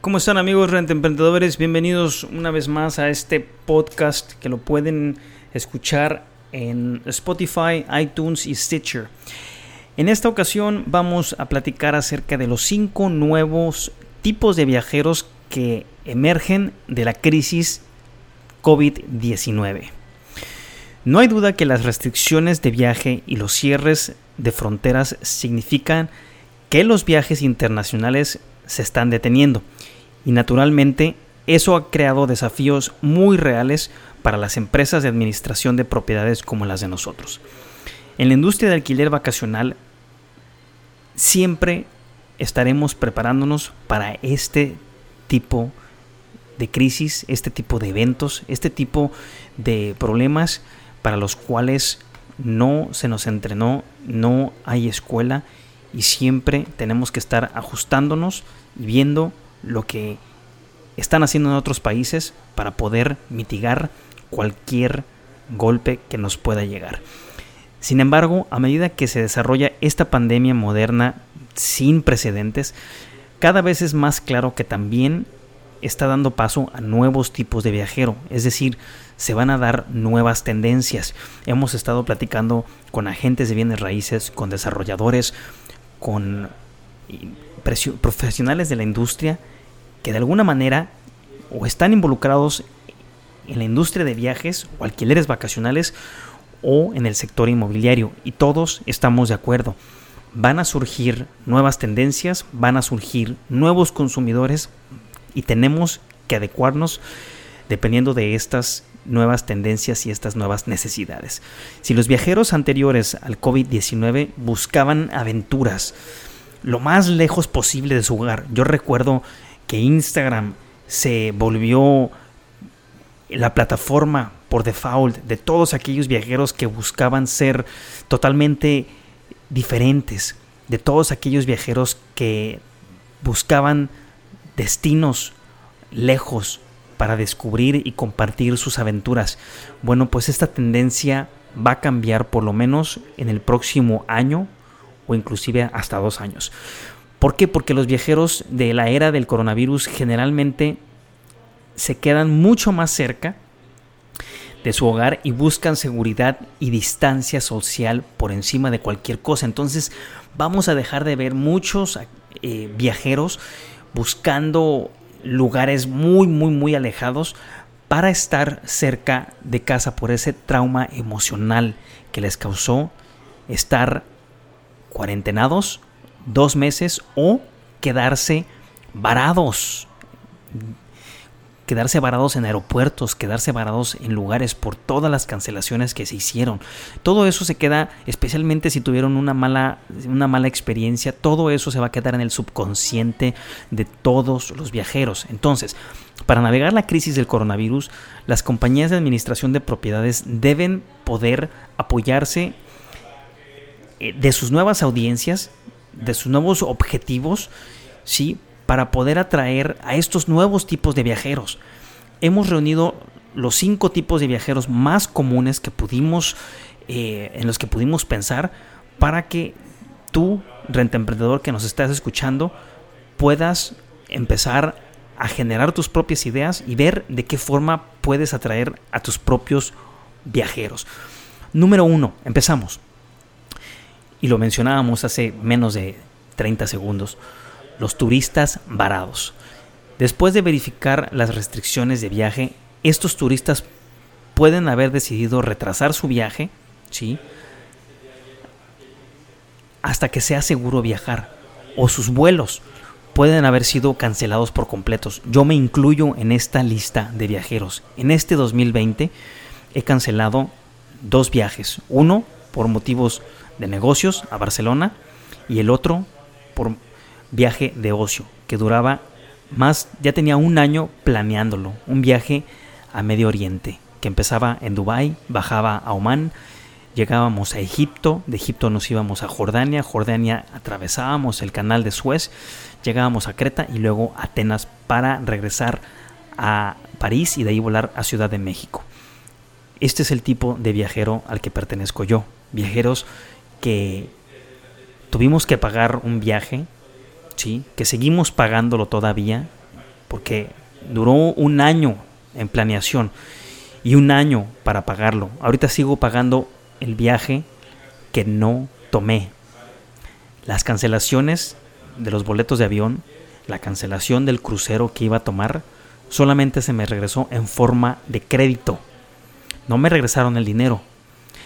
¿Cómo están amigos Renta Emprendedores? Bienvenidos una vez más a este podcast que lo pueden escuchar en Spotify, iTunes y Stitcher. En esta ocasión vamos a platicar acerca de los cinco nuevos tipos de viajeros que emergen de la crisis COVID-19. No hay duda que las restricciones de viaje y los cierres de fronteras significan que los viajes internacionales se están deteniendo y naturalmente eso ha creado desafíos muy reales para las empresas de administración de propiedades como las de nosotros. En la industria de alquiler vacacional siempre estaremos preparándonos para este tipo de crisis, este tipo de eventos, este tipo de problemas para los cuales no se nos entrenó, no hay escuela y siempre tenemos que estar ajustándonos y viendo lo que están haciendo en otros países para poder mitigar cualquier golpe que nos pueda llegar. Sin embargo, a medida que se desarrolla esta pandemia moderna sin precedentes, cada vez es más claro que también está dando paso a nuevos tipos de viajero, es decir, se van a dar nuevas tendencias. Hemos estado platicando con agentes de bienes raíces, con desarrolladores, con profesionales de la industria que de alguna manera o están involucrados en la industria de viajes o alquileres vacacionales o en el sector inmobiliario y todos estamos de acuerdo. Van a surgir nuevas tendencias, van a surgir nuevos consumidores y tenemos que adecuarnos dependiendo de estas nuevas tendencias y estas nuevas necesidades. Si los viajeros anteriores al COVID-19 buscaban aventuras lo más lejos posible de su hogar, yo recuerdo que Instagram se volvió la plataforma por default de todos aquellos viajeros que buscaban ser totalmente diferentes, de todos aquellos viajeros que buscaban destinos lejos para descubrir y compartir sus aventuras. Bueno, pues esta tendencia va a cambiar por lo menos en el próximo año o inclusive hasta dos años. ¿Por qué? Porque los viajeros de la era del coronavirus generalmente se quedan mucho más cerca de su hogar y buscan seguridad y distancia social por encima de cualquier cosa. Entonces vamos a dejar de ver muchos eh, viajeros buscando lugares muy, muy, muy alejados para estar cerca de casa por ese trauma emocional que les causó estar cuarentenados dos meses o quedarse varados. Quedarse varados en aeropuertos, quedarse varados en lugares por todas las cancelaciones que se hicieron. Todo eso se queda, especialmente si tuvieron una mala, una mala experiencia, todo eso se va a quedar en el subconsciente de todos los viajeros. Entonces, para navegar la crisis del coronavirus, las compañías de administración de propiedades deben poder apoyarse eh, de sus nuevas audiencias, de sus nuevos objetivos, ¿sí? Para poder atraer a estos nuevos tipos de viajeros. Hemos reunido los cinco tipos de viajeros más comunes que pudimos, eh, en los que pudimos pensar, para que tú, renta emprendedor que nos estás escuchando, puedas empezar a generar tus propias ideas y ver de qué forma puedes atraer a tus propios viajeros. Número uno, empezamos y lo mencionábamos hace menos de 30 segundos, los turistas varados. Después de verificar las restricciones de viaje, estos turistas pueden haber decidido retrasar su viaje, ¿sí? Hasta que sea seguro viajar. O sus vuelos pueden haber sido cancelados por completos. Yo me incluyo en esta lista de viajeros. En este 2020 he cancelado dos viajes. Uno por motivos de negocios a Barcelona y el otro por viaje de ocio que duraba más, ya tenía un año planeándolo, un viaje a Medio Oriente, que empezaba en Dubái, bajaba a Omán, llegábamos a Egipto, de Egipto nos íbamos a Jordania, Jordania atravesábamos el canal de Suez, llegábamos a Creta y luego a Atenas para regresar a París y de ahí volar a Ciudad de México. Este es el tipo de viajero al que pertenezco yo, viajeros que tuvimos que pagar un viaje, que seguimos pagándolo todavía, porque duró un año en planeación y un año para pagarlo. Ahorita sigo pagando el viaje que no tomé. Las cancelaciones de los boletos de avión, la cancelación del crucero que iba a tomar, solamente se me regresó en forma de crédito. No me regresaron el dinero.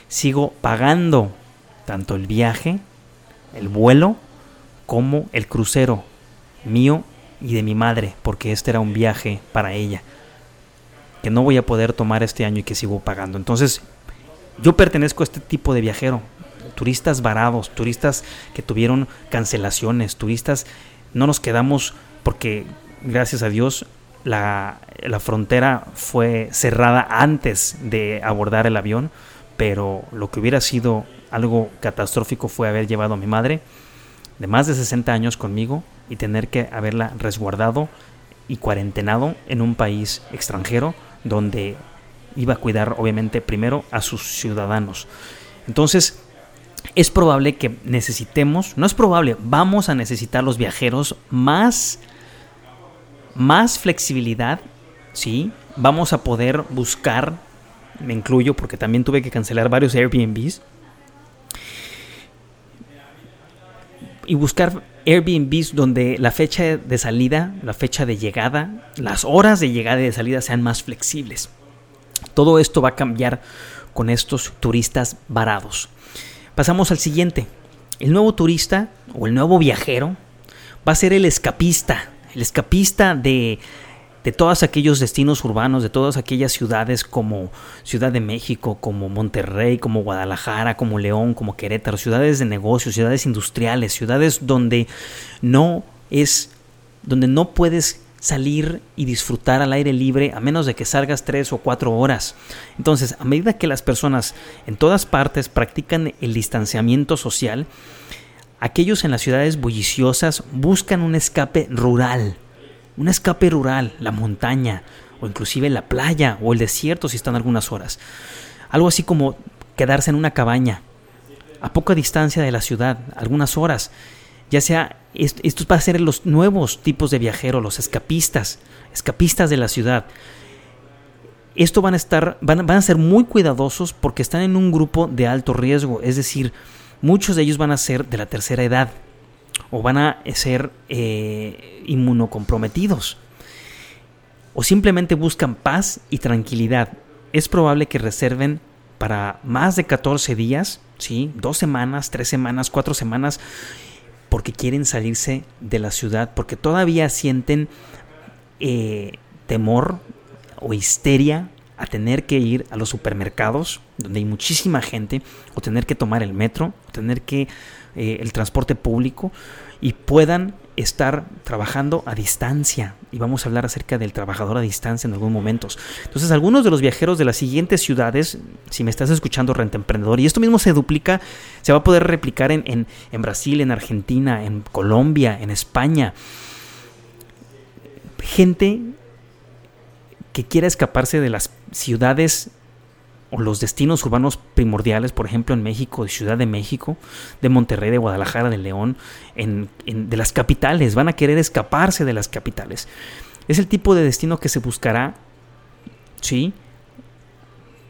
Sigo pagando tanto el viaje, el vuelo, como el crucero mío y de mi madre, porque este era un viaje para ella, que no voy a poder tomar este año y que sigo pagando. Entonces, yo pertenezco a este tipo de viajero, turistas varados, turistas que tuvieron cancelaciones, turistas, no nos quedamos porque, gracias a Dios, la, la frontera fue cerrada antes de abordar el avión, pero lo que hubiera sido algo catastrófico fue haber llevado a mi madre de más de 60 años conmigo y tener que haberla resguardado y cuarentenado en un país extranjero donde iba a cuidar obviamente primero a sus ciudadanos. Entonces, es probable que necesitemos, no es probable, vamos a necesitar los viajeros más más flexibilidad, ¿sí? Vamos a poder buscar, me incluyo porque también tuve que cancelar varios Airbnbs, y buscar Airbnbs donde la fecha de salida, la fecha de llegada, las horas de llegada y de salida sean más flexibles. Todo esto va a cambiar con estos turistas varados. Pasamos al siguiente. El nuevo turista o el nuevo viajero va a ser el escapista, el escapista de de todos aquellos destinos urbanos, de todas aquellas ciudades como Ciudad de México, como Monterrey, como Guadalajara, como León, como Querétaro, ciudades de negocios, ciudades industriales, ciudades donde no es, donde no puedes salir y disfrutar al aire libre a menos de que salgas tres o cuatro horas. Entonces, a medida que las personas en todas partes practican el distanciamiento social, aquellos en las ciudades bulliciosas buscan un escape rural un escape rural, la montaña, o inclusive la playa o el desierto si están algunas horas. Algo así como quedarse en una cabaña, a poca distancia de la ciudad, algunas horas. Ya sea, estos van a ser los nuevos tipos de viajeros, los escapistas, escapistas de la ciudad. Esto van a estar, van, van a ser muy cuidadosos porque están en un grupo de alto riesgo, es decir, muchos de ellos van a ser de la tercera edad, o van a ser eh, inmunocomprometidos o simplemente buscan paz y tranquilidad. Es probable que reserven para más de 14 días, ¿sí? dos semanas, tres semanas, cuatro semanas, porque quieren salirse de la ciudad, porque todavía sienten eh, temor o histeria a tener que ir a los supermercados, donde hay muchísima gente, o tener que tomar el metro, o tener que eh, el transporte público y puedan estar trabajando a distancia. Y vamos a hablar acerca del trabajador a distancia en algunos momentos. Entonces, algunos de los viajeros de las siguientes ciudades, si me estás escuchando, Renta Emprendedor, y esto mismo se duplica, se va a poder replicar en, en, en Brasil, en Argentina, en Colombia, en España. Gente que quiera escaparse de las ciudades o los destinos urbanos primordiales, por ejemplo en México, de Ciudad de México, de Monterrey, de Guadalajara, de León, en, de las capitales, van a querer escaparse de las capitales. Es el tipo de destino que se buscará, ¿sí?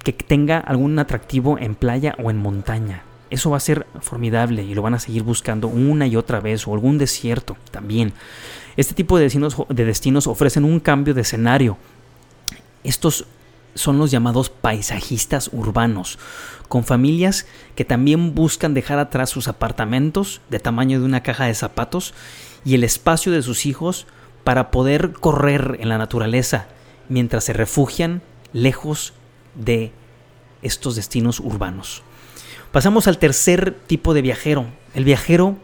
Que tenga algún atractivo en playa o en montaña. Eso va a ser formidable y lo van a seguir buscando una y otra vez, o algún desierto también. Este tipo de destinos, de destinos ofrecen un cambio de escenario. Estos son los llamados paisajistas urbanos, con familias que también buscan dejar atrás sus apartamentos de tamaño de una caja de zapatos y el espacio de sus hijos para poder correr en la naturaleza mientras se refugian lejos de estos destinos urbanos. Pasamos al tercer tipo de viajero, el viajero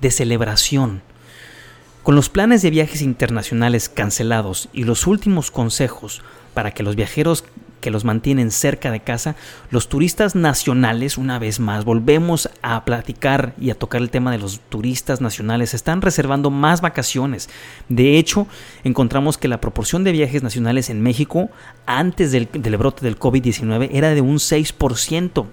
de celebración. Con los planes de viajes internacionales cancelados y los últimos consejos para que los viajeros que los mantienen cerca de casa, los turistas nacionales, una vez más, volvemos a platicar y a tocar el tema de los turistas nacionales, están reservando más vacaciones. De hecho, encontramos que la proporción de viajes nacionales en México antes del, brote del COVID-19 era de un 6%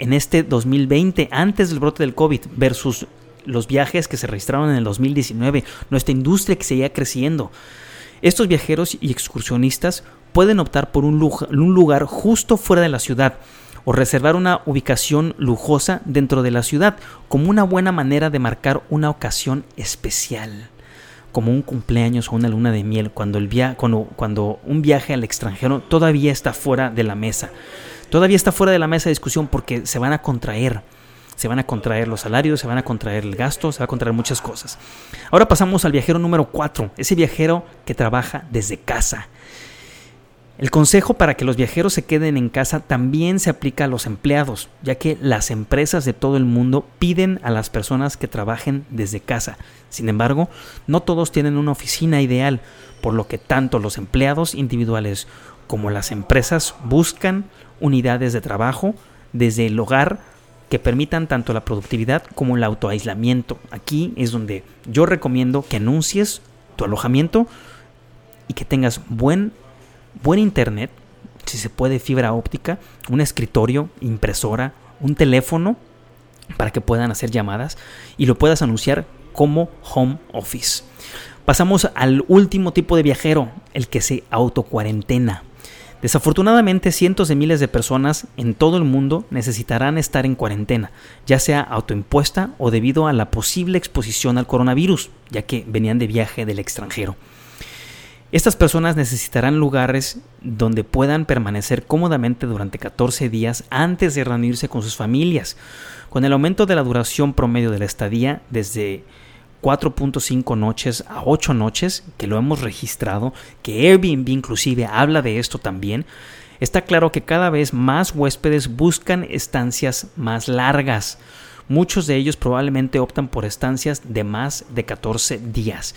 en este 2020, antes del brote del COVID, versus los viajes que se registraron en el 2019, nuestra industria que seguía creciendo. Estos viajeros y excursionistas pueden optar por un lugar, justo fuera de la ciudad o reservar una ubicación lujosa dentro de la ciudad como una buena manera de marcar una ocasión especial como un cumpleaños o una luna de miel, cuando, el cuando, cuando un viaje al extranjero todavía está fuera de la mesa. Todavía está fuera de la mesa de discusión porque se van a contraer. Se van a contraer los salarios, se van a contraer el gasto, se va a contraer muchas cosas. Ahora pasamos al viajero número 4, ese viajero que trabaja desde casa. El consejo para que los viajeros se queden en casa también se aplica a los empleados, ya que las empresas de todo el mundo piden a las personas que trabajen desde casa. Sin embargo, no todos tienen una oficina ideal, por lo que tanto los empleados individuales como las empresas buscan unidades de trabajo desde el hogar que permitan tanto la productividad como el autoaislamiento. Aquí es donde yo recomiendo que anuncies tu alojamiento y que tengas buen buen internet, si se puede fibra óptica, un escritorio, impresora, un teléfono para que puedan hacer llamadas y lo puedas anunciar como home office. Pasamos al último tipo de viajero, el que se autocuarentena. Desafortunadamente, cientos de miles de personas en todo el mundo necesitarán estar en cuarentena, ya sea autoimpuesta o debido a la posible exposición al coronavirus, ya que venían de viaje del extranjero. Estas personas necesitarán lugares donde puedan permanecer cómodamente durante 14 días antes de reunirse con sus familias. Con el aumento de la duración promedio de la estadía desde 4.5 noches a 8 noches, que lo hemos registrado, que Airbnb inclusive habla de esto también, está claro que cada vez más huéspedes buscan estancias más largas. Muchos de ellos probablemente optan por estancias de más de 14 días.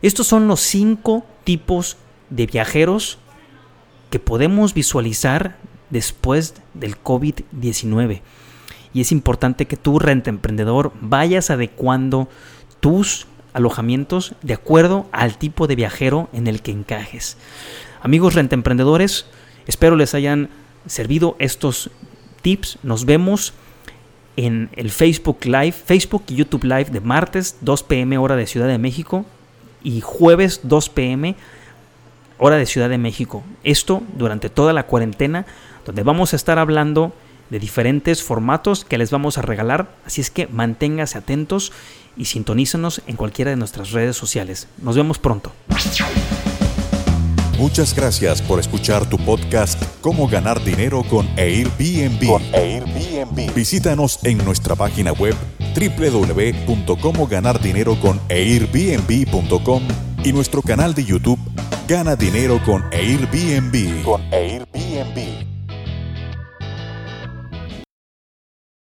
Estos son los cinco tipos de viajeros que podemos visualizar después del COVID-19. Y es importante que tú, renta emprendedor, vayas adecuando tus alojamientos de acuerdo al tipo de viajero en el que encajes. Amigos renta emprendedores, espero les hayan servido estos tips. Nos vemos en el Facebook Live, Facebook y YouTube Live de martes 2 pm hora de Ciudad de México y jueves 2 pm hora de Ciudad de México. Esto durante toda la cuarentena, donde vamos a estar hablando de diferentes formatos que les vamos a regalar. Así es que manténgase atentos y sintonízanos en cualquiera de nuestras redes sociales. Nos vemos pronto. Muchas gracias por escuchar tu podcast Cómo ganar dinero con Airbnb. Con Airbnb. Visítanos en nuestra página web www.comoganardineroconairbnb.com y nuestro canal de YouTube Gana Dinero con Airbnb. Con Airbnb.